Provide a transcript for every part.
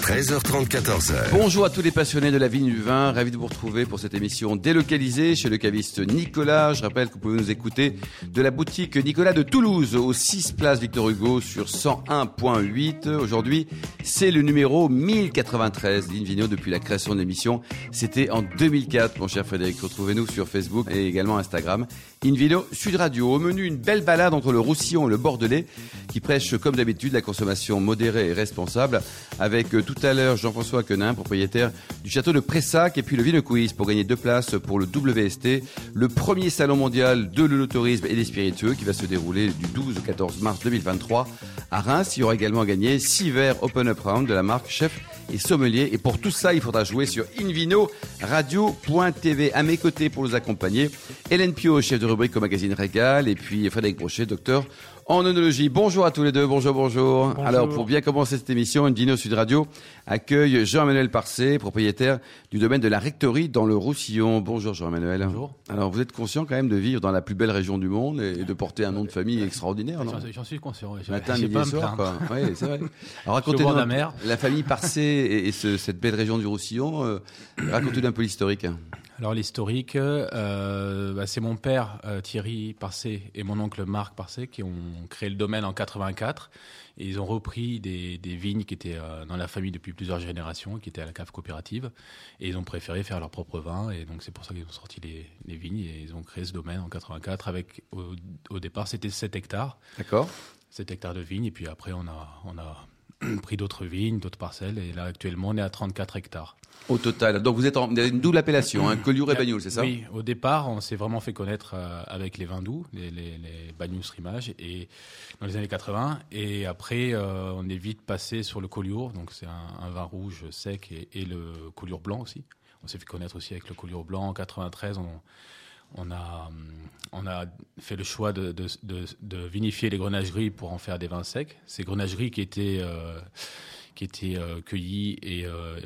13h30, 14h. Bonjour à tous les passionnés de la vigne du vin, ravi de vous retrouver pour cette émission délocalisée chez le caviste Nicolas. Je rappelle que vous pouvez nous écouter de la boutique Nicolas de Toulouse au 6 place Victor Hugo sur 101.8. Aujourd'hui, c'est le numéro 1093 d'Invino depuis la création de l'émission. C'était en 2004, mon cher Frédéric. Retrouvez-nous sur Facebook et également Instagram. Invino Sud Radio. Au menu, une belle balade entre le Roussillon et le Bordelais qui prêche comme d'habitude la consommation modérée et responsable avec euh, tout à l'heure Jean-François Quenin, propriétaire du château de Pressac et puis le Vino pour gagner deux places pour le WST, le premier salon mondial de l'œnotourisme et des spiritueux qui va se dérouler du 12 au 14 mars 2023 à Reims. Il y aura également gagné six verres Open Up Round de la marque Chef et sommelier. Et pour tout ça, il faudra jouer sur Invino Radio.tv. À mes côtés pour nous accompagner, Hélène Pio, chef de rubrique au magazine Régal, et puis Frédéric Brochet, docteur en onologie. Bonjour à tous les deux, bonjour, bonjour, Alors, pour bien commencer cette émission, Invino Sud Radio accueille Jean-Emmanuel Parcé, propriétaire du domaine de la rectorie dans le Roussillon. Bonjour Jean-Emmanuel. Bonjour. Alors, vous êtes conscient quand même de vivre dans la plus belle région du monde et de porter un nom de famille extraordinaire, non J'en suis conscient. Je, Matin, midi pas soir, quoi. Oui, c'est vrai. Alors, racontez-nous la, la famille Parcé et, et ce, cette belle région du Roussillon. Euh, racontez-nous un peu l'historique. Alors l'historique, euh, bah, c'est mon père euh, Thierry Parcé et mon oncle Marc Parcé qui ont créé le domaine en 84 et ils ont repris des, des vignes qui étaient euh, dans la famille depuis plusieurs générations, qui étaient à la cave coopérative. Et ils ont préféré faire leur propre vin. Et donc c'est pour ça qu'ils ont sorti les, les, vignes. Et ils ont créé ce domaine en 84 avec au, au départ c'était 7 hectares. D'accord. 7 hectares de vignes. Et puis après on a on a pris d'autres vignes, d'autres parcelles et là actuellement on est à 34 hectares. Au total. Donc vous êtes en vous avez une double appellation, hein, Collioure et Bagnoul, c'est ça? Oui, au départ, on s'est vraiment fait connaître euh, avec les vins doux, les, les, les Bagnoul Rimage, et dans les années 80. Et après, euh, on est vite passé sur le Collioure, donc c'est un, un, vin rouge sec et, et le Collioure blanc aussi. On s'est fait connaître aussi avec le Collioure blanc en 93. On, on a, on a fait le choix de, de, de, vinifier les grenageries pour en faire des vins secs. Ces grenageries qui étaient, euh, euh, cueillies et, euh,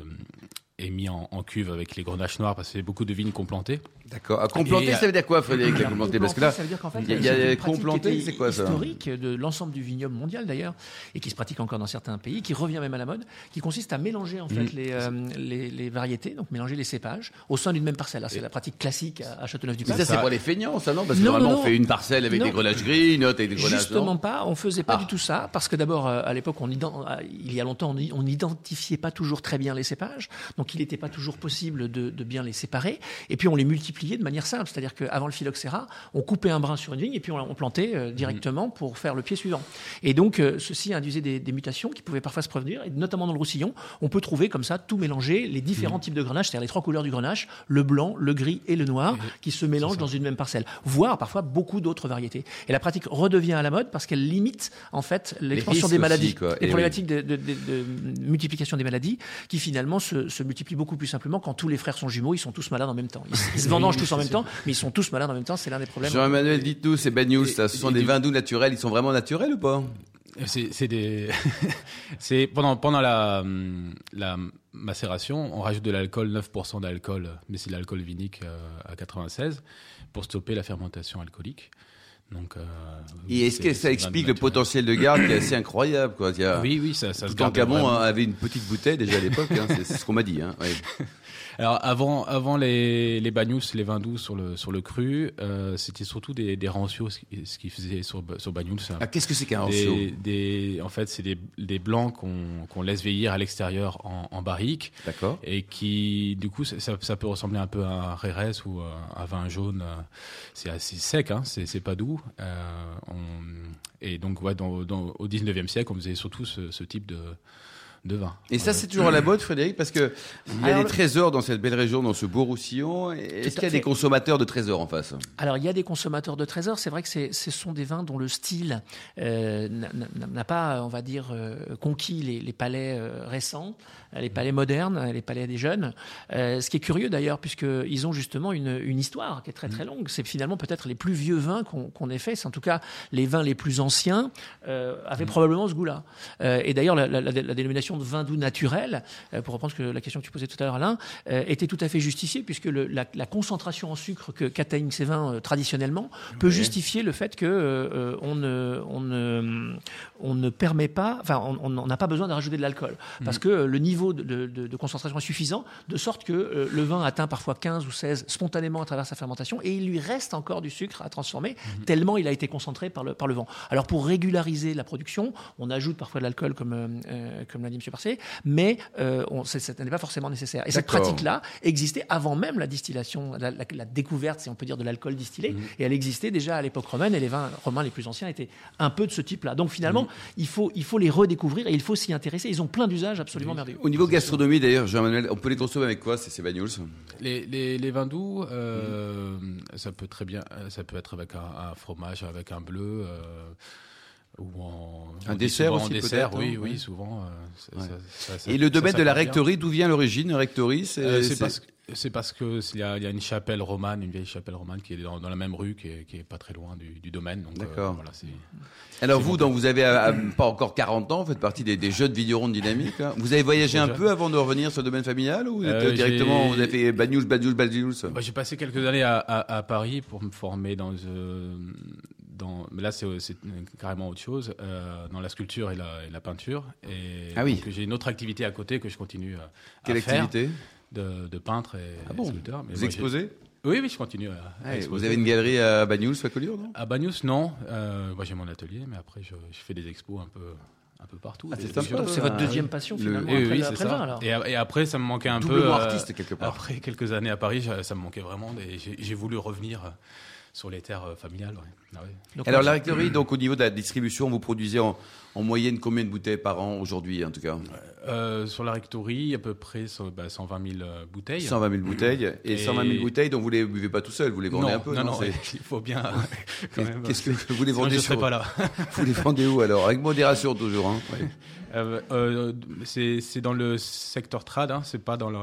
mis en, en, cuve avec les grenaches noirs parce qu'il y a beaucoup de vignes qu'on plantait. D'accord. À complanter, ça veut dire quoi, Frédéric, Parce que là, ça veut dire qu'en fait, il y a, y a complanter, c'est quoi ça? Historique de l'ensemble du vignoble mondial d'ailleurs, et qui se pratique encore dans certains pays, qui revient même à la mode, qui consiste à mélanger en fait mmh. les, euh, les, les, variétés, donc mélanger les cépages au sein d'une même parcelle. C'est la pratique classique à, à Châteauneuf-du-Pape. Mais ça, c'est pour les feignants, ça non? Parce que non, normalement, non, on fait une parcelle avec non. des grenages gris, une autre avec des grenages Justement non pas. On faisait pas ah. du tout ça, parce que d'abord, à l'époque, on il y a longtemps, on n'identifiait pas toujours très bien les cépages, donc il n'était pas toujours possible de, de bien les séparer, et puis on les multipliait de manière simple. C'est-à-dire qu'avant le phylloxéra, on coupait un brin sur une vigne et puis on, on plantait euh, directement mmh. pour faire le pied suivant. Et donc, euh, ceci induisait des, des, mutations qui pouvaient parfois se produire. Et notamment dans le Roussillon, on peut trouver comme ça tout mélanger, les différents mmh. types de grenache, c'est-à-dire les trois couleurs du grenache, le blanc, le gris et le noir, mmh. qui se mélangent dans une même parcelle, voire parfois beaucoup d'autres variétés. Et la pratique redevient à la mode parce qu'elle limite en fait l'expansion des maladies, aussi, les problématiques oui. de, de, de, multiplication des maladies, qui finalement se, se, multiplient beaucoup plus simplement quand tous les frères sont jumeaux, ils sont tous malades en même temps. Ils, ils se vendangent tous en même temps, mais ils sont tous malades en même temps, c'est l'un des problèmes. Jean-Emmanuel, dites-nous, ces bagnols, ce sont des vins doux naturels, ils sont vraiment naturels ou pas? C'est des c'est pendant pendant la la macération on rajoute de l'alcool 9% d'alcool mais c'est de l'alcool vinique euh, à 96 pour stopper la fermentation alcoolique donc, euh, et est-ce que ça explique le potentiel de garde qui est assez incroyable quoi Il y a, Oui, oui, ça, ça se garde. Camon avait une petite bouteille déjà à l'époque, hein, c'est ce qu'on m'a dit. Hein, ouais. Alors avant, avant les, les bagnous, les vins doux sur le, sur le cru, euh, c'était surtout des, des rancios, ce qu'ils faisaient sur, sur bagnous. Ah, qu'est-ce que c'est qu'un rancio? des, des, En fait, c'est des, des blancs qu'on qu'on laisse vieillir à l'extérieur en, en barrique. D'accord. Et qui, du coup, ça, ça peut ressembler un peu à un Rérès ou à un vin jaune. C'est assez sec, hein, c'est pas doux. Euh, on, et donc, ouais, dans, dans, au 19e siècle, on faisait surtout ce, ce type de de vin. Et ça, c'est toujours à la mode, Frédéric, parce que il y a des trésors dans cette belle région, dans ce beau Roussillon. Est-ce qu'il y a des consommateurs de trésors en face? Alors, il y a des consommateurs de trésors. C'est vrai que ce sont des vins dont le style euh, n'a pas, on va dire, euh, conquis les, les palais euh, récents, les palais modernes, les palais des jeunes. Euh, ce qui est curieux d'ailleurs, puisqu'ils ont justement une, une, histoire qui est très très longue. C'est finalement peut-être les plus vieux vins qu'on qu ait fait. C'est en tout cas les vins les plus anciens euh, avaient mmh. probablement ce goût-là. et d'ailleurs, la, la, la, dénomination de vin doux naturel, euh, pour reprendre la question que tu posais tout à l'heure, Alain, euh, était tout à fait justifiée, puisque le, la, la, concentration en sucre que qu'atteignent ces vins euh, traditionnellement peut justifier le fait que euh, on, ne, on, ne, on ne permet pas, enfin, on n'a pas besoin de rajouter de l'alcool, parce que le niveau de, de, de, concentration est suffisant, de sorte que le vin atteint parfois 15 ou 16 spontanément à travers sa fermentation, et il lui reste encore du sucre à transformer, mmh. tellement il a été concentré par le, par le vent. Alors pour régulariser la production, on ajoute parfois de l'alcool, comme, euh, comme l'a dit M. Parcé, mais euh, on, ça n'est pas forcément nécessaire. Et cette pratique-là existait avant même la distillation, la, la, la, découverte, si on peut dire, de l'alcool distillé, mmh. et elle existait déjà à l'époque romaine, et les vins romains les plus anciens étaient un peu de ce type-là. Donc finalement, mmh. il, faut, il faut les redécouvrir et il faut s'y intéresser. Ils ont plein d'usages absolument merveilleux. Au niveau gastronomie, d'ailleurs, Jean-Manuel, on peut les consommer avec quoi, ces, ces bagnoles les, les, les, vins doux, euh, ça peut très bien, ça peut être avec un, un fromage, avec un bleu. Euh, ou en, un dessert aussi en dessert, oui, hein, oui, souvent. Euh, ouais. ça, ça, ça, Et le domaine de la rectorie, d'où vient l'origine Rectorie, c'est euh, parce que c'est parce que il y, a, il y, a, une chapelle romane, une vieille chapelle romane qui est dans, dans la même rue, qui est, qui est, pas très loin du, du domaine. D'accord. Euh, voilà, Alors vous, donc vous avez à, à, pas encore 40 ans, vous faites partie des, des jeunes vignerons de dynamique. Hein. Vous avez voyagé un peu avant de revenir sur le domaine familial ou vous êtes euh, directement, vous avez fait news, bad news bah, J'ai passé quelques années à, à, Paris pour me former dans euh, là c'est carrément autre chose, euh, dans la sculpture et la, et la peinture. Et ah oui. J'ai une autre activité à côté que je continue à, Quelle à faire. activité? de, de, peintre et ah bon? sculpteur. Mais vous moi, exposez? Oui, oui, je continue à, ah, à Vous avez une galerie à Bagnous, à Collioure, non? À Bagnous, non. Euh, moi, j'ai mon atelier, mais après, je, je, fais des expos un peu, un peu partout. Ah, c'est votre deuxième passion, finalement. Le... Oui, c'est ça. alors. Et, et, après, ça me manquait un Double peu. artiste, quelque part. Après quelques années à Paris, ça me manquait vraiment. J'ai voulu revenir sur les terres familiales. Ouais. Ah ouais. Donc, Alors la rectorie, donc au niveau de la distribution, vous produisez en, en moyenne combien de bouteilles par an aujourd'hui, en tout cas? Euh, Sur la rectorie, à peu près bah, 120 000 bouteilles. 120 000 bouteilles. Et, et, 120 000 bouteilles, donc vous les buvez pas tout seul, vous les vendez non, un peu Non, non, il faut bien. Qu'est-ce que vous les vendez Sinon, je sur... pas là. vous les vendez où alors? Avec modération toujours. Hein ouais. euh, euh, c'est dans le secteur trad, hein, c'est pas dans le.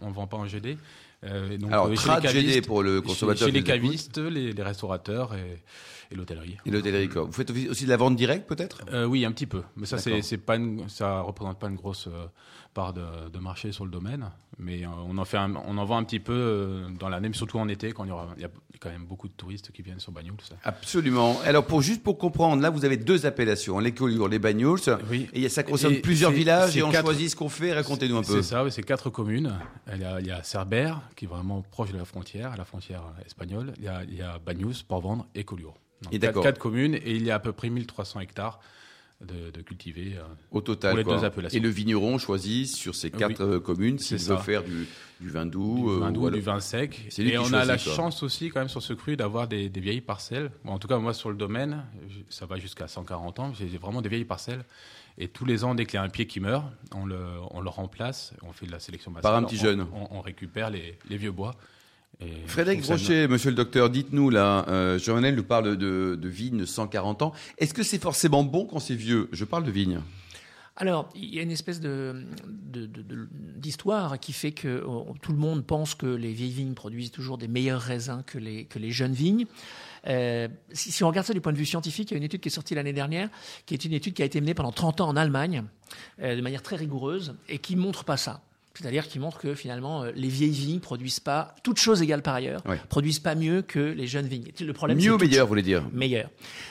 On vend pas en GD. Euh, donc, Alors, trad GD pour le consommateur. Chez, chez les cavistes, les, les, restaurateurs et, et l'hôtellerie. Et l'hôtellerie, quoi. Vous faites aussi de la vente directe, peut-être? Euh, Oui, un petit peu. Mais ça, c'est pas une, ça représente pas une grosse euh, part de, de, marché sur le domaine. Mais euh, on en fait, un, on en vend un petit peu euh, dans l'année, mais surtout en été, quand il y aura, il y a quand même beaucoup de touristes qui viennent sur Bagnols. Absolument. Alors, pour juste pour comprendre, là, vous avez deux appellations, les Collioures, les Bagnols. Oui. Et ça concerne et plusieurs villages et on quatre... choisit ce qu'on fait. Racontez-nous un peu. C'est ça, oui, c'est quatre communes. Il y, a, il y a Cerbère, qui est vraiment proche de la frontière, à la frontière espagnole. Il y a, il y a Bagnols, Port-Vendre et Collioures. Et quatre, quatre communes et il y a à peu près 1300 hectares de, de cultiver euh, au total pour les quoi. deux appellations. Et le vigneron choisit sur ces quatre oui. communes s'il veut faire du, du vin doux, du vin, doux, euh, du vin sec. Et on a la quoi. chance aussi quand même sur ce cru d'avoir des, des, vieilles parcelles. Bon, en tout cas moi sur le domaine, ça va jusqu'à 140 ans. J'ai vraiment des vieilles parcelles. Et tous les ans, dès qu'il y a un pied qui meurt, on le, on le remplace, on fait de la sélection massive. Par un petit on, jeune. On, on, récupère les, les vieux bois. Frédéric Brochet, monsieur le docteur, dites-nous là, euh, nous parle de, de vignes de 140 ans. Est-ce que c'est forcément bon quand c'est vieux? Je parle de vignes. Alors, il y a une espèce de, d'histoire qui fait que oh, tout le monde pense que les vieilles vignes produisent toujours des meilleurs raisins que les, que les jeunes vignes. Euh, si, si, on regarde ça du point de vue scientifique, il y a une étude qui est sortie l'année dernière, qui est une étude qui a été menée pendant 30 ans en Allemagne, euh, de manière très rigoureuse, et qui montre pas ça. C'est-à-dire qui montre que finalement les vieilles vignes produisent pas toutes choses égales par ailleurs, ouais. produisent pas mieux que les jeunes vignes. Le problème mieux ou meilleur, vous voulez dire Meilleur.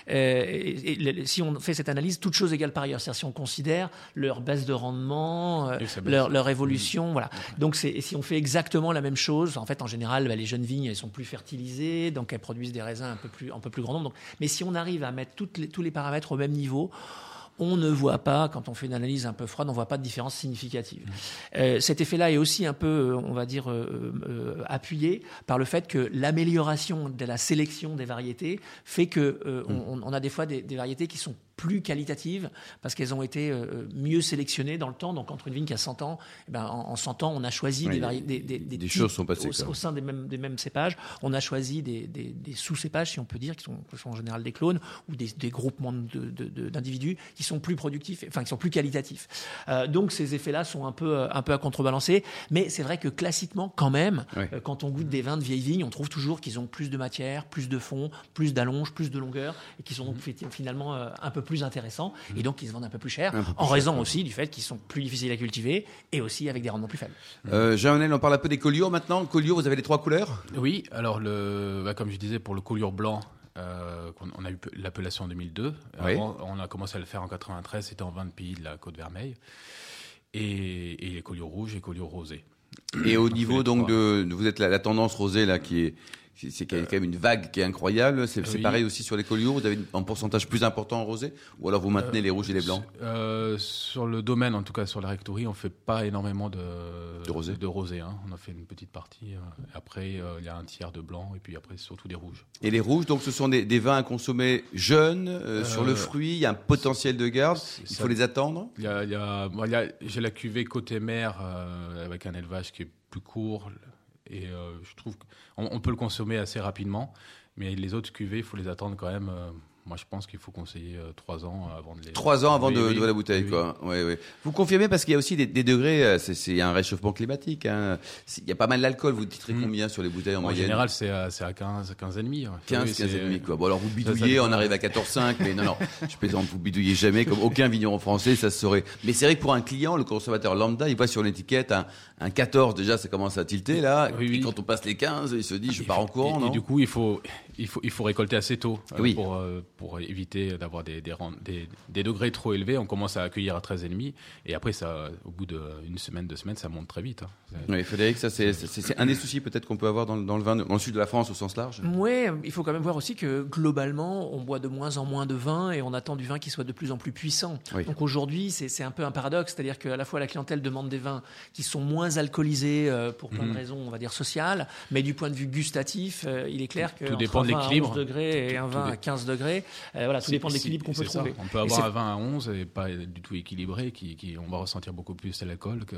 Euh, et, et, si on fait cette analyse, toutes choses égales par ailleurs, c'est-à-dire si on considère leur baisse de rendement, euh, leur, leur, évolution, mmh. voilà. Donc c'est si on fait exactement la même chose, en fait en général bah, les jeunes vignes elles sont plus fertilisées, donc elles produisent des raisins un peu plus un peu plus grand nombre. Donc, mais si on arrive à mettre toutes les, tous les paramètres au même niveau on ne voit pas, quand on fait une analyse un peu froide, on ne voit pas de différence significative. Euh, cet effet-là est aussi un peu, on va dire, euh, euh, appuyé par le fait que l'amélioration de la sélection des variétés fait que euh, on, on, a des fois des, des variétés qui sont plus qualitatives parce qu'elles ont été euh, mieux sélectionnées dans le temps. Donc, entre une vigne qui a 100 ans, eh ben, en, en, 100 ans, on a choisi oui, des, des, des, des, des choses sont passées au, au, sein des mêmes, des mêmes cépages. On a choisi des, sous-cépages, si on peut dire, qui sont, qui sont, en général des clones ou des, groupements d'individus qui sont plus productifs, enfin, qui sont plus qualitatifs. Euh, donc, ces effets-là sont un peu, un peu à contrebalancer. Mais c'est vrai que classiquement, quand même, oui. euh, quand on goûte des vins de vieilles vignes, on trouve toujours qu'ils ont plus de matière, plus de fond, plus d'allonge, plus de longueur et qui sont mmh. finalement euh, un peu plus plus intéressants et donc ils se vendent un peu plus cher, Un peu plus en raison aussi du fait qu'ils sont plus difficiles à cultiver et aussi avec des rendements plus faibles. Euh, Jean-Onel, on parle un peu des collioures maintenant. Collioure, vous avez les trois couleurs? Oui, alors le, bah, comme je disais, pour le collioure blanc, euh, on a eu l'appellation en 2002. Oui. Avant, on a commencé à le faire en 93, c'était en 20 pays de la côte vermeille. Et, et les collioures rouges et collioures rosés. Et au On fait niveau donc de, vous êtes la, la tendance rosée là qui est c'est quand même une vague qui est incroyable. C'est Oui. pareil aussi sur les collioures. Vous avez un pourcentage plus important en rosé? Ou alors vous maintenez les rouges et les blancs? Euh, sur le domaine, en tout cas sur la rectory, on fait pas énormément de, De rosé. De rosé hein. On a fait une petite partie. euh, après, euh, il y a un tiers de blanc et puis après, surtout des rouges. Et les rouges, donc ce sont des, des vins à consommer jeunes euh, sur le Euh, fruit. Il y a un potentiel de garde. Il ça- faut les attendre? Il y a, a- bon, a- j'ai la cuvée côté mer euh, avec un élevage qui est plus court et euh, je trouve qu'on on peut le consommer assez rapidement, mais les autres cuvées, il faut les attendre quand même. Moi, je pense qu'il faut conseiller euh, trois ans avant de les. Trois ans avant Oui, de, oui, de la bouteille, oui, quoi. Vous confirmez parce qu'il y a aussi des, des degrés. euh, C'est c'est un réchauffement climatique. hein. Il y a pas mal d'alcool. Vous titrez Mm. combien sur les bouteilles en, En moyenne général, c'est à, à 15, 15 et demi. ouais. 15, Oui, 15 c'est- et demi, quoi. Bon, alors vous bidouillez, on arrive à 14,5, mais non, non, je plaisante, vous bidouillez jamais, comme aucun vigneron français, ça se saurait. Mais c'est vrai que pour un client, le consommateur lambda, il voit sur l'étiquette un, un 14, déjà, ça commence à tilter, là. Oui, et oui. quand on passe les 15, il se dit, je pars en courant, et, non et du coup, il faut, il faut, il faut récolter assez tôt euh, Oui. pour, euh, pour éviter d'avoir des, des, rend- des, des degrés trop élevés. On commence à accueillir à 13,5 et après, ça, au bout d'une semaine, deux semaines, ça monte très vite. hein. C'est- Oui, Frédéric, ça, c'est un des soucis peut-être qu'on peut avoir dans, le- dans le vin, dans le sud de la France au sens large. Ouais, il faut quand même voir aussi que globalement, on boit de moins en moins de vin et on attend du vin qui soit de plus en plus puissant. Oui. Donc aujourd'hui, c'est c'est un peu un paradoxe, c'est-à-dire qu'à la fois la clientèle demande des vins qui sont moins alcoolisés euh, pour plein de Mhm. raisons, on va dire sociales, mais du point de vue gustatif, euh, il est clair que Tout entre dépend un de vin à l'équilibre. 11 degrés et un Tout vin à 15 degrés, euh, voilà, tout dépend de l'équilibre qu'on peut ça. trouver. On peut avoir un vin à 11 et pas du tout équilibré, qui, qui- on va ressentir beaucoup plus l'alcool que.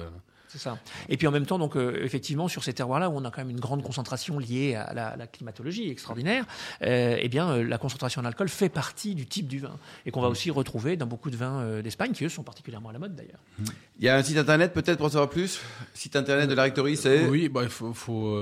C'est ça. Et puis en même temps, donc euh, effectivement, sur ces terroirs-là où on a quand même une grande concentration liée à la, la climatologie extraordinaire, euh, eh bien euh, la concentration en alcool fait partie du type du vin et qu'on va aussi retrouver dans beaucoup de vins d'Espagne qui eux sont particulièrement à la mode d'ailleurs. Il y a un site internet peut-être pour en savoir plus? Site internet de la Rectory, c'est Oui, bah, il faut, faut,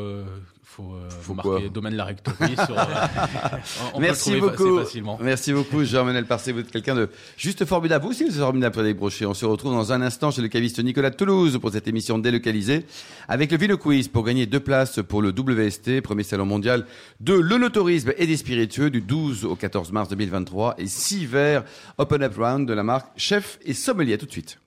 faut, euh, Faut marquer domaine la rectory sur. euh, on peut Merci le beaucoup. facilement. Merci beaucoup, Jean-Manuel Parcé. Vous êtes quelqu'un de juste formidable. Vous aussi, vous êtes formidable, Frédéric Brochet. On se retrouve dans un instant chez le caviste Nicolas de Toulouse pour cette émission délocalisée avec le Vino Quiz pour gagner deux places pour le WST, premier salon mondial de l'onotourisme et des spiritueux du 12 au 14 mars 2023 et six verres Open Up Round de la marque Chef et Sommelier. À tout de suite.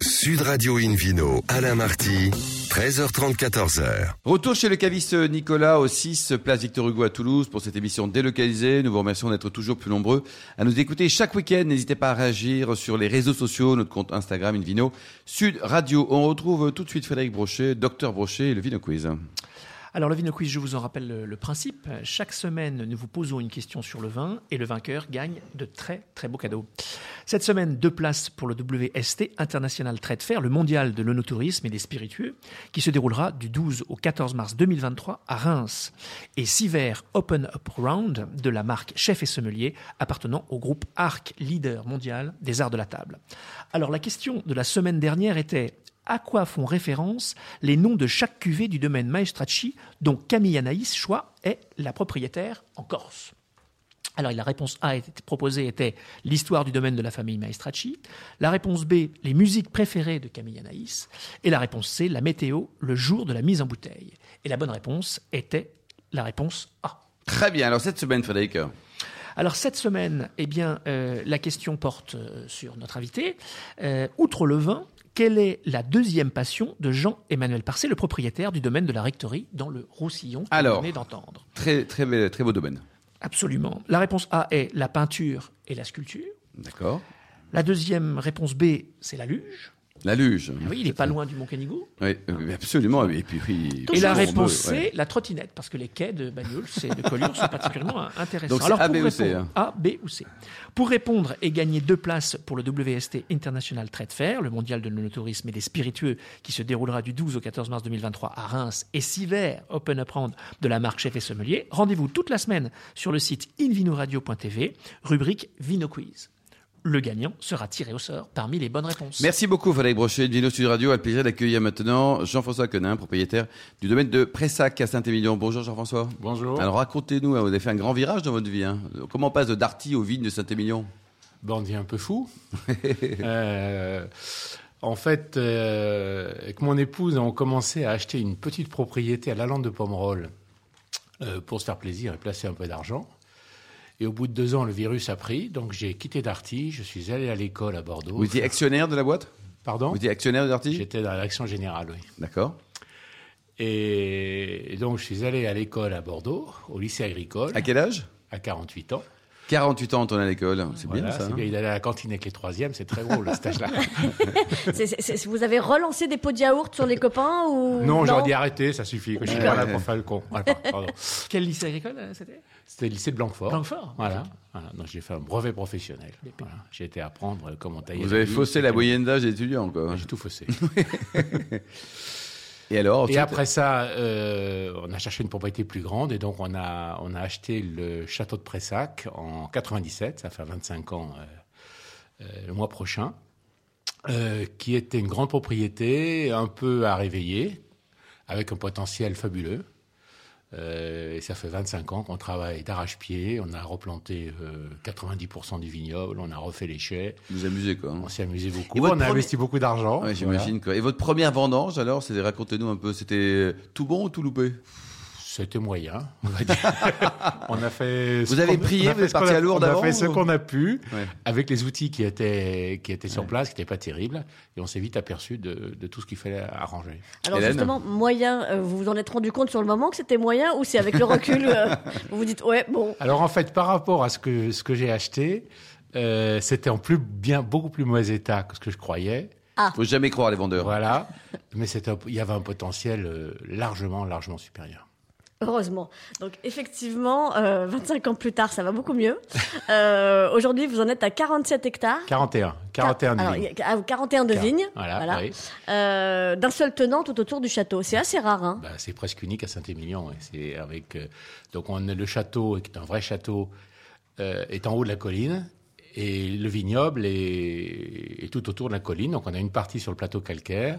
Sud Radio Invino, Alain Marty, 13h30, 14h. Retour chez le caviste Nicolas au 6 place Victor Hugo à Toulouse pour cette émission délocalisée. Nous vous remercions d'être toujours plus nombreux à nous écouter chaque week-end. N'hésitez pas à réagir sur les réseaux sociaux, notre compte Instagram Invino Sud Radio. On retrouve tout de suite Frédéric Brochet, Docteur Brochet et le Vino Quiz. Alors le Vino Quiz, je vous en rappelle le, principe. Chaque semaine, nous vous posons une question sur le vin et le vainqueur gagne de très très beaux cadeaux. Cette semaine, deux places pour le WST International Trade Fair, le mondial de l'onotourisme et des spiritueux, qui se déroulera du 12 au 14 mars 2023 à Reims. Et six verres Open Up Round de la marque Chef et Sommelier appartenant au groupe Arc, leader mondial des arts de la table. Alors la question de la semaine dernière était à quoi font référence les noms de chaque cuvée du domaine Maestracci, dont Camille Anaïs Choix est la propriétaire en Corse. Alors la réponse A était proposée était l'histoire du domaine de la famille Maestracci, la réponse B les musiques préférées de Camille Anaïs, et la réponse C la météo le jour de la mise en bouteille. Et la bonne réponse était la réponse A. Très bien. Alors cette semaine, Frédéric. Alors cette semaine, eh bien, euh, la question porte euh, sur notre invité. Euh, outre le vin, quelle est la deuxième passion de Jean-Emmanuel Parcé, le propriétaire du domaine de la Rectory dans le Roussillon que Alors. vous venez d'entendre? Très, très, très beau domaine. Absolument. La réponse A est la peinture et la sculpture. D'accord. La deuxième réponse B, c'est la luge. La luge. Ah oui, il n'est pas loin du Mont Canigou. Oui, euh, absolument. Et puis, oui, Et la réponse C, ouais. la trottinette, parce que les quais de Bagnols et de Collioure sont particulièrement intéressants. Donc c'est A, pour B ou C, répondre- A, B ou C. Pour répondre et gagner deux places pour le WST International Trade Fair, le mondial de l'onotourisme et des spiritueux, qui se déroulera du 12 au 14 mars 2023 à Reims, et six verres Open Up Round de la marque Chef et Sommelier, rendez-vous toute la semaine sur le site invinoradio.tv, rubrique Vino Quiz. Le gagnant sera tiré au sort parmi les bonnes réponses. Merci beaucoup, Frédéric Brochet de Vino Sud Radio. A le plaisir d'accueillir maintenant Jean-François Quenin, propriétaire du domaine de Pressac à Saint-Émilion. Bonjour Jean-François. Bonjour. Alors racontez-nous, hein, vous avez fait un grand virage dans votre vie. hein. Comment on passe de Darty aux vignes de Saint-Émilion? Bandit un peu fou. Euh, en fait, euh, avec mon épouse, on commençait à acheter une petite propriété à la lande de Pomerol euh, pour se faire plaisir et placer un peu d'argent. Et au bout de deux ans, le virus a pris, donc j'ai quitté Darty, je suis allé à l'école à Bordeaux. Vous étiez actionnaire de la boîte? Pardon? Vous étiez actionnaire de Darty? J'étais dans la direction générale, oui. D'accord. Et donc je suis allé à l'école à Bordeaux, au lycée agricole, À quel âge? À 48 ans. 48 ans, on tourne à l'école. C'est Voilà, bien ça. hein bien, il allait à la cantine avec les troisièmes, c'est très drôle, le stage-là. Vous avez relancé des pots de yaourt sur les copains ou Non, j'aurais dit arrêter, ça suffit, que je suis pas là pour faire le con. Voilà, pardon. Quel lycée agricole euh, c'était? C'était le lycée de Blanquefort. Blanquefort. Voilà. voilà. Donc j'ai fait un brevet professionnel. Voilà. J'ai été apprendre comment tailler. Vous avez faussé la moyenne d'âge des étudiants, quoi. J'ai tout faussé. Et alors Et ensuite- après ça, euh, on a cherché une propriété plus grande et donc on a, on a acheté le château de Pressac en 97, ça fait 25 ans euh, euh, le mois prochain, qui était une grande propriété un peu à réveiller, avec un potentiel fabuleux. Euh, et ça fait 25 ans qu'on travaille d'arrache-pied, on a replanté euh, 90% du vignoble, on a refait les chais, Vous amusez, quoi. hein on s'est amusé beaucoup, on a premier- investi beaucoup d'argent. Ouais, Voilà. j'imagine. quoi. Et votre première vendange, alors, c'était racontez-nous un peu. C'était tout bon ou tout loupé? C'était moyen, on va dire. on a fait. ce Vous avez qu'on- prié, vous êtes parti à Lourdes On a avant, fait ce ou- qu'on a pu Ouais. avec les outils qui étaient qui étaient sur Ouais. place, qui n'étaient pas terribles, et on s'est vite aperçu de, de tout ce qu'il fallait arranger. Alors Hélène justement, moyen, euh, vous vous en êtes rendu compte sur le moment que c'était moyen ou c'est avec le recul euh, vous vous dites ouais bon Alors en fait, par rapport à ce que ce que j'ai acheté, euh, c'était en plus bien beaucoup plus mauvais état que ce que je croyais. Faut jamais croire les vendeurs. Voilà, mais il y avait un potentiel largement largement supérieur. Heureusement. Donc effectivement, euh, 25 ans plus tard, ça va beaucoup mieux. Euh, Aujourd'hui, vous en êtes à 47 hectares. 41, 41 de Alors, vignes. il y a- ah, 41 de vignes, Voilà, oui. Euh, d'un seul tenant tout autour du château. C'est assez rare, hein. Bah, c'est presque unique à Saint-Émilion. C'est avec euh, donc on a le château qui est un vrai château euh, est en haut de la colline et le vignoble est, est tout autour de la colline. Donc on a une partie sur le plateau calcaire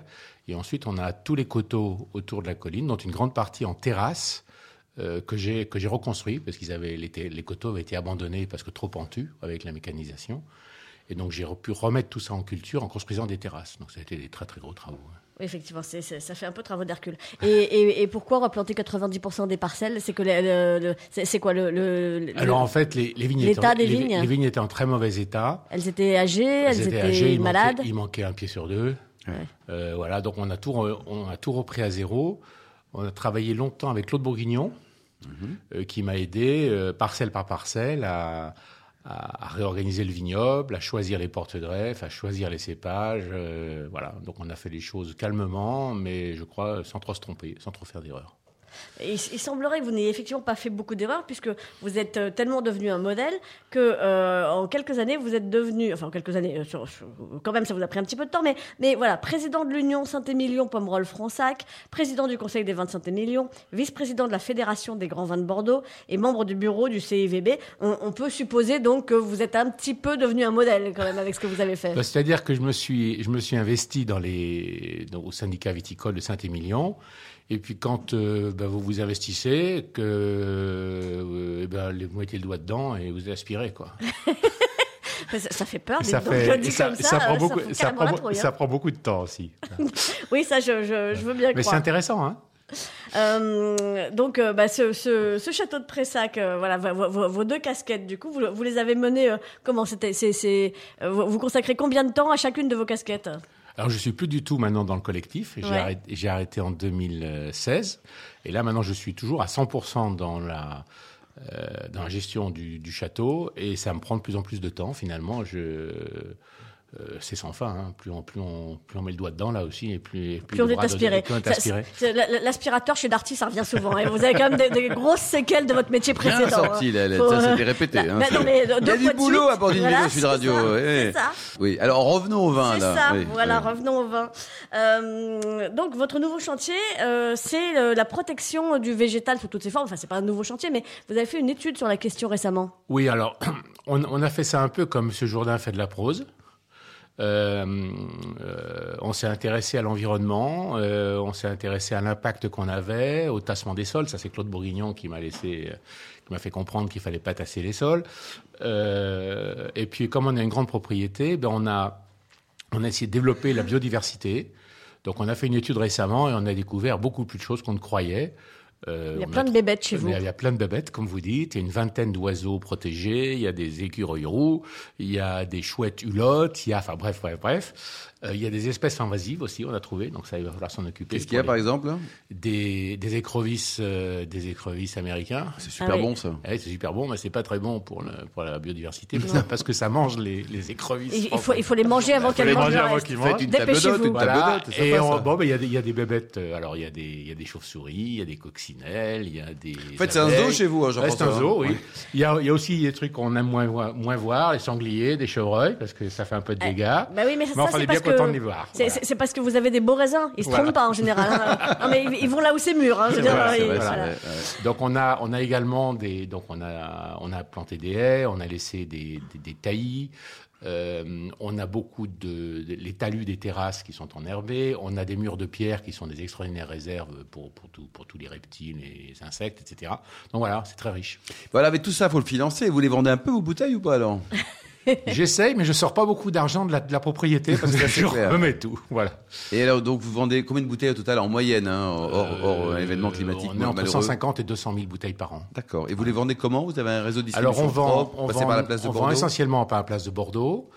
et ensuite on a tous les coteaux autour de la colline, dont une grande partie en terrasse euh, que j'ai que j'ai reconstruit parce qu'ils avaient les, les coteaux avaient été abandonnés parce que trop pentus avec la mécanisation. Et donc j'ai pu remettre tout ça en culture en construisant des terrasses. Donc ça a été des très très gros travaux. hein. Oui, Effectivement, ça fait un peu travaux d'Hercule. Et, et, et pourquoi replanter 90% des parcelles? C'est que c'est quoi le, Alors en fait, les, les vignes, étaient, des vignes? les vignes étaient en très mauvais état. Elles étaient âgées, elles, étaient, âgées, il malades? Manquait, il manquait un pied sur deux. Euh, voilà, donc on a tout, on a tout repris à zéro. On a travaillé longtemps avec Claude Bourguignon, euh, qui m'a aidé euh, parcelle par parcelle à, réorganiser le vignoble, à choisir les porte-greffes, à choisir les cépages. euh, voilà, donc on a fait les choses calmement, mais je crois sans trop se tromper, sans trop faire d'erreurs. Il, semblerait que vous n'ayez effectivement pas fait beaucoup d'erreurs puisque vous êtes euh, tellement devenu un modèle que euh, en quelques années vous êtes devenu, enfin en quelques années, euh, quand même ça vous a pris un petit peu de temps, mais, mais voilà, président de l'Union Saint-Émilion Pomerol Fronsac, président du Conseil des vins de Saint-Émilion, vice-président de la Fédération des grands vins de Bordeaux et membre du bureau du CIVB. On, peut supposer donc que vous êtes un petit peu devenu un modèle quand même avec ce que vous avez fait. Bah, C'est-à-dire que je me suis, je me suis investi dans les, au syndicat viticole de Saint-Émilion. Et puis quand euh, bah, vous vous investissez, que euh, eh ben, vous mettez le doigt dedans et vous aspirez quoi. Ça, ça fait peur, ça donc, fait, ça, comme ça, ça prend beaucoup, fout ça carrément prend, la beau- trouille, hein. ça prend beaucoup de temps aussi. Oui, ça je, je, je veux bien Mais c'est intéressant, hein. Euh, donc, euh, bah, ce, ce, ce château de Pressac, euh, voilà, vos, vos- vos deux casquettes, du coup, vous, vous les avez menées. euh, comment? C'était euh, vous, vous consacrez combien de temps à chacune de vos casquettes? Alors je suis plus du tout maintenant dans le collectif. J'ai Ouais. arrêté, en 2016. Et là maintenant je suis toujours à 100% dans la euh, dans la gestion du, du château et ça me prend de plus en plus de temps finalement. Je euh, c'est sans fin. hein. Plus, on, plus, on, plus on met le doigt dedans là aussi et plus, et Plus on est aspiré. plus on est Ça, aspiré. c'est- c'est- L'aspirateur chez Darty, ça revient souvent. hein. Vous avez quand même des, des grosses séquelles de votre métier Bien précédent. sorti, hein. là, là, Faut, ça euh, c'était répété. bah, hein, non, mais deux Il y a du de boulot suite. à bord d'une Voilà, vidéo Sud c'est Radio. ça, ouais. c'est ça. Oui, alors revenons au vin C'est là. ça, Oui, voilà, oui. revenons au vin. Euh, donc, votre nouveau chantier, euh, c'est euh, la protection du végétal sous toutes ses formes. Enfin, c'est pas un nouveau chantier, mais vous avez fait une étude sur la question récemment. Oui, alors, on, on a fait ça un peu comme M. Jourdain fait de la prose. Euh, euh, on s'est intéressé à l'environnement, euh, on s'est intéressé à l'impact qu'on avait, au tassement des sols. Ça, c'est Claude Bourguignon qui m'a laissé, m'a fait comprendre qu'il fallait pas tasser les sols. Et puis, comme on a une grande propriété, ben on a, on a essayé de développer la biodiversité. Donc, on a fait une étude récemment et on a découvert beaucoup plus de choses qu'on ne croyait. Euh, Il y a plein de bébêtes chez vous. il y a plein de bébêtes, comme vous dites. Il y a une vingtaine d'oiseaux protégés. Il y a des écureuils roux. Il y a des chouettes hulottes. Il y a, enfin bref, bref, bref. Euh, il y a des espèces invasives aussi, on a trouvé. Donc ça, il va falloir s'en occuper. Qu'est-ce qu'il y a par exemple des, des écrovisses, euh, des écrovisses américains. C'est super Ah oui. bon ça. Eh, c'est super bon, mais c'est pas très bon pour, le, pour la biodiversité parce, parce que ça mange les, les écrevisses. Il, il faut, il faut les manger avant faut qu'elles les mangent manger le avant reste. qu'ils Faites mangent. une table Dépêchez-vous. d'hôte, une table Voilà. Et on- bon, ben, il y a des, il y a des bébêtes. euh, Alors, il y a des, il y a des chauves-souris, il y a des coccinelles, il y a des. En fait, c'est un zoo chez vous, hein, c'est un zoo, oui. Il y a, il y a aussi des trucs qu'on aime moins, voir- moins voir, les sangliers, des chevreuils, parce que ça fait un peu de dégâts. Bah oui, mais ça, Mais on ça, fallait c'est bien parce content de que les voir. c'est Voilà. parce que vous avez des beaux raisins. Ils se Voilà. trompent pas en général. hein. non, mais ils, ils vont là où c'est mûr. Hein, je veux dire, vrai, voilà. Donc on a on a également des donc on a on a planté des haies, on a laissé des des, des taillis, euh, on a beaucoup de, de- les talus des terrasses qui sont enherbés, on a des murs de pierre qui sont des extraordinaires réserves pour pour tout, pour tous les reptiles, les insectes, etc. Donc voilà, c'est très riche. Voilà, avec tout ça, faut le financer. Vous les vendez un peu vos bouteilles ou pas alors? J'essaye, mais je sors pas beaucoup d'argent de la, de la propriété parce que je remets tout. Voilà. Et alors, donc, vous vendez combien de bouteilles au total en moyenne, hein, hors, hors Euh, événement climatique On est entre malheureux 150 et 200 000 bouteilles par an. D'accord. Et vous les vendez comment? Vous avez un réseau de distribution Alors on vend, on vend, par la place de on vend essentiellement par la place de Bordeaux,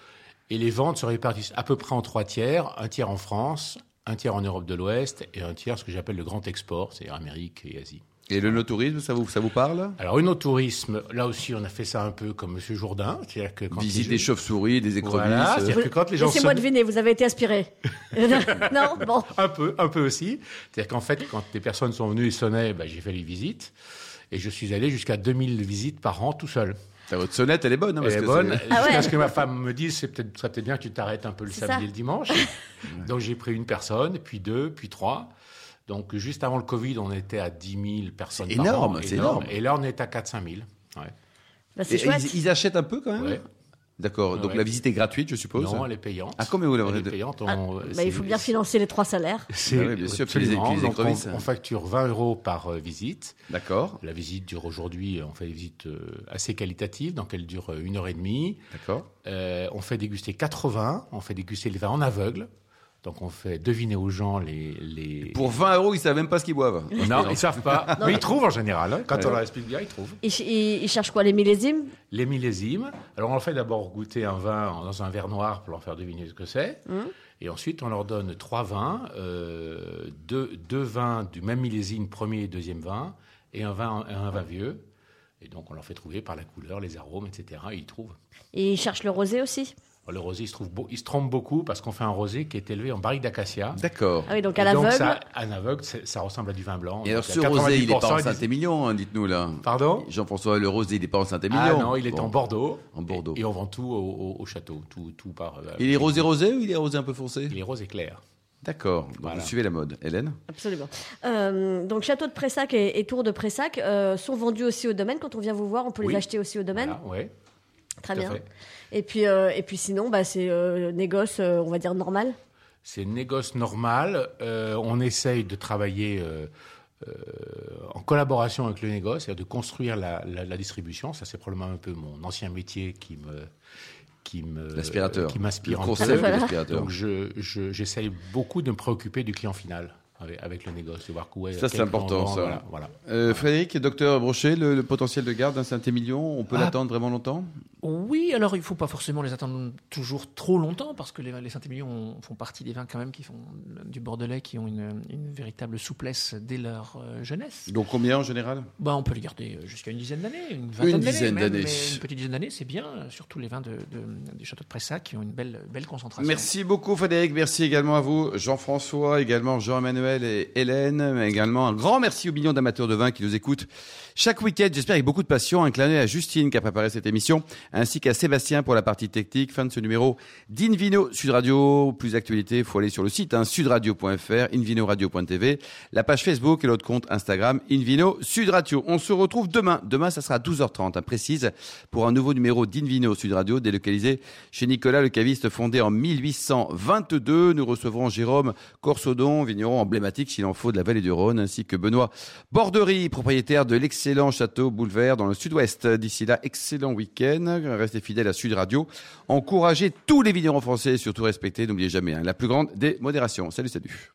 et les ventes se répartissent à peu près en trois tiers, un tiers en France, un tiers en Europe de l'Ouest, et un tiers ce que j'appelle le grand export, c'est-à-dire Amérique et Asie. Et le no-tourisme, ça vous, ça vous parle? Alors une tourisme, là aussi on a fait ça un peu comme Monsieur Jourdain, c'est-à-dire que quand Visite les des chauves-souris, des écrevisses. Voilà, c'est-à-dire que quand les gens Laissez-moi se- deviner, vous avez été inspiré. non, bon. un peu, un peu aussi. C'est-à-dire qu'en fait, quand des personnes sont venues et sonnaient, bah, j'ai fait les visites. Et je suis allé jusqu'à 2000 visites par an tout seul. votre sonnette, elle est bonne. hein, parce Elle est que bonne. c'est- Ah ouais. Jusqu'à ce que ma femme me dise, c'est peut-être, ça serait peut-être bien que tu t'arrêtes un peu le C'est samedi ça. et le dimanche. Donc j'ai pris une personne, puis deux, puis trois. Donc juste avant le Covid, on était à 10 000 personnes par énorme, an. c'est énorme. Et là, on est à 4 5 000. Ouais. Bah, Et- ils, ils achètent un peu quand même Ouais. D'accord. Donc Ouais. la visite est gratuite, je suppose Non, elle est payante. Ah, combien vous la Elle est vendez payante. Ah, on- bah, il faut bien financer les trois salaires. C'est Bah oui, bien sûr, les- Donc, on, on facture 20 euros par euh, visite. D'accord. La visite dure aujourd'hui, on fait des visites euh, assez qualitatives, donc elle dure euh, une heure et demie. D'accord. Euh, on fait déguster 80, on fait déguster les vins en aveugle. Donc on fait deviner aux gens les... les... Pour 20 euros, ils savent même pas ce qu'ils boivent. Non, ils savent pas. Non, mais ils trouvent en général. hein. Quand Ouais. on leur explique bien, ils trouvent. Ils- ils cherchent quoi Les millésimes? Les millésimes. Alors on leur fait d'abord goûter un vin dans un verre noir pour leur faire deviner ce que c'est. Hum. Et ensuite, on leur donne trois vins, euh, deux, deux vins du même millésime, premier et deuxième vin, et un vin, un vin vieux. Et donc, on leur fait trouver par la couleur, les arômes, etc. Et ils trouvent. Et ils cherchent le rosé aussi? Le rosé, il se, trouve beau- il se trompe beaucoup parce qu'on fait un rosé qui est élevé en barrique d'acacia. D'accord. Ah oui, donc à l'aveugle. ça, à l'aveugle, ça ressemble à du vin blanc. Et alors, ce à rosé, il est pas 90%, en Saint-Émilion, hein, dites-nous là. Pardon? Jean-François, le rosé, il est pas en Saint-Émilion. Ah non, il est Bon. en Bordeaux. En Bordeaux. Et, et on vend tout au, au- au château. Tout, tout par. euh, Il est rosé rosé ou il est rosé un peu foncé? Il est rose et clair. D'accord. Donc, Voilà. Vous suivez la mode. Hélène? Absolument. Euh, donc, château de Pressac et, et tour de Pressac euh, sont vendus aussi au domaine. Quand on vient vous voir, on peut Oui. les acheter aussi au domaine. Voilà, ouais, Très bien. fait. Et puis, euh, et puis sinon, bah, c'est euh, négoce, euh, on va dire normal. C'est négoce normal. Euh, on essaye de travailler euh, euh, en collaboration avec le négoce, c'est-à-dire de construire la, la- la distribution. Ça, c'est probablement un peu mon ancien métier qui me qui me L'aspirateur. qui m'inspire l'aspirateur. Donc, je je- j'essaye beaucoup de me préoccuper du client final avec, avec le négoce, voir est Ça, c'est important, client- ça. Voilà, voilà. Euh, Frédéric, docteur Brochet, le, le potentiel de garde d'un Saint-Émilion, on peut Ah. l'attendre vraiment longtemps? Oui, alors il ne faut pas forcément les attendre toujours trop longtemps parce que les, les Saint-Émilion font partie des vins quand même qui font du Bordelais qui ont une, une véritable souplesse dès leur euh, jeunesse. Donc combien en général? Bah, on peut les garder jusqu'à une dizaine d'années, une vingtaine d'années. Une petite dizaine d'années, c'est bien, surtout les vins de, de- du château de Pressac qui ont une belle, belle concentration. Merci beaucoup Frédéric, merci également à vous Jean-François, également Jean-Emmanuel et Hélène, mais également un grand merci aux millions d'amateurs de vin qui nous écoutent chaque week-end, j'espère avec beaucoup de passion, un clin d'œil à Justine qui a préparé cette émission, ainsi qu'à Sébastien pour la partie technique. Fin de ce numéro d'Invino Sud Radio. Plus d'actualité, il faut aller sur le site hein, sudradio.fr, invinoradio.tv, la page Facebook et l'autre compte Instagram Invino Sud Radio. On se retrouve demain. Demain, ça sera à 12h30, hein, précise, pour un nouveau numéro d'Invino Sud Radio, délocalisé chez Nicolas le caviste, fondé en 1822. Nous recevrons Jérôme Corsodon, vigneron s'il en faut de la vallée du Rhône, ainsi que Benoît Borderie, propriétaire de l'excellent château Boulevard dans le sud-ouest. D'ici là, excellent week-end. Restez fidèles à Sud Radio. Encouragez tous les vignerons français et surtout respectez, n'oubliez jamais, hein, la plus grande des modérations. Salut, salut.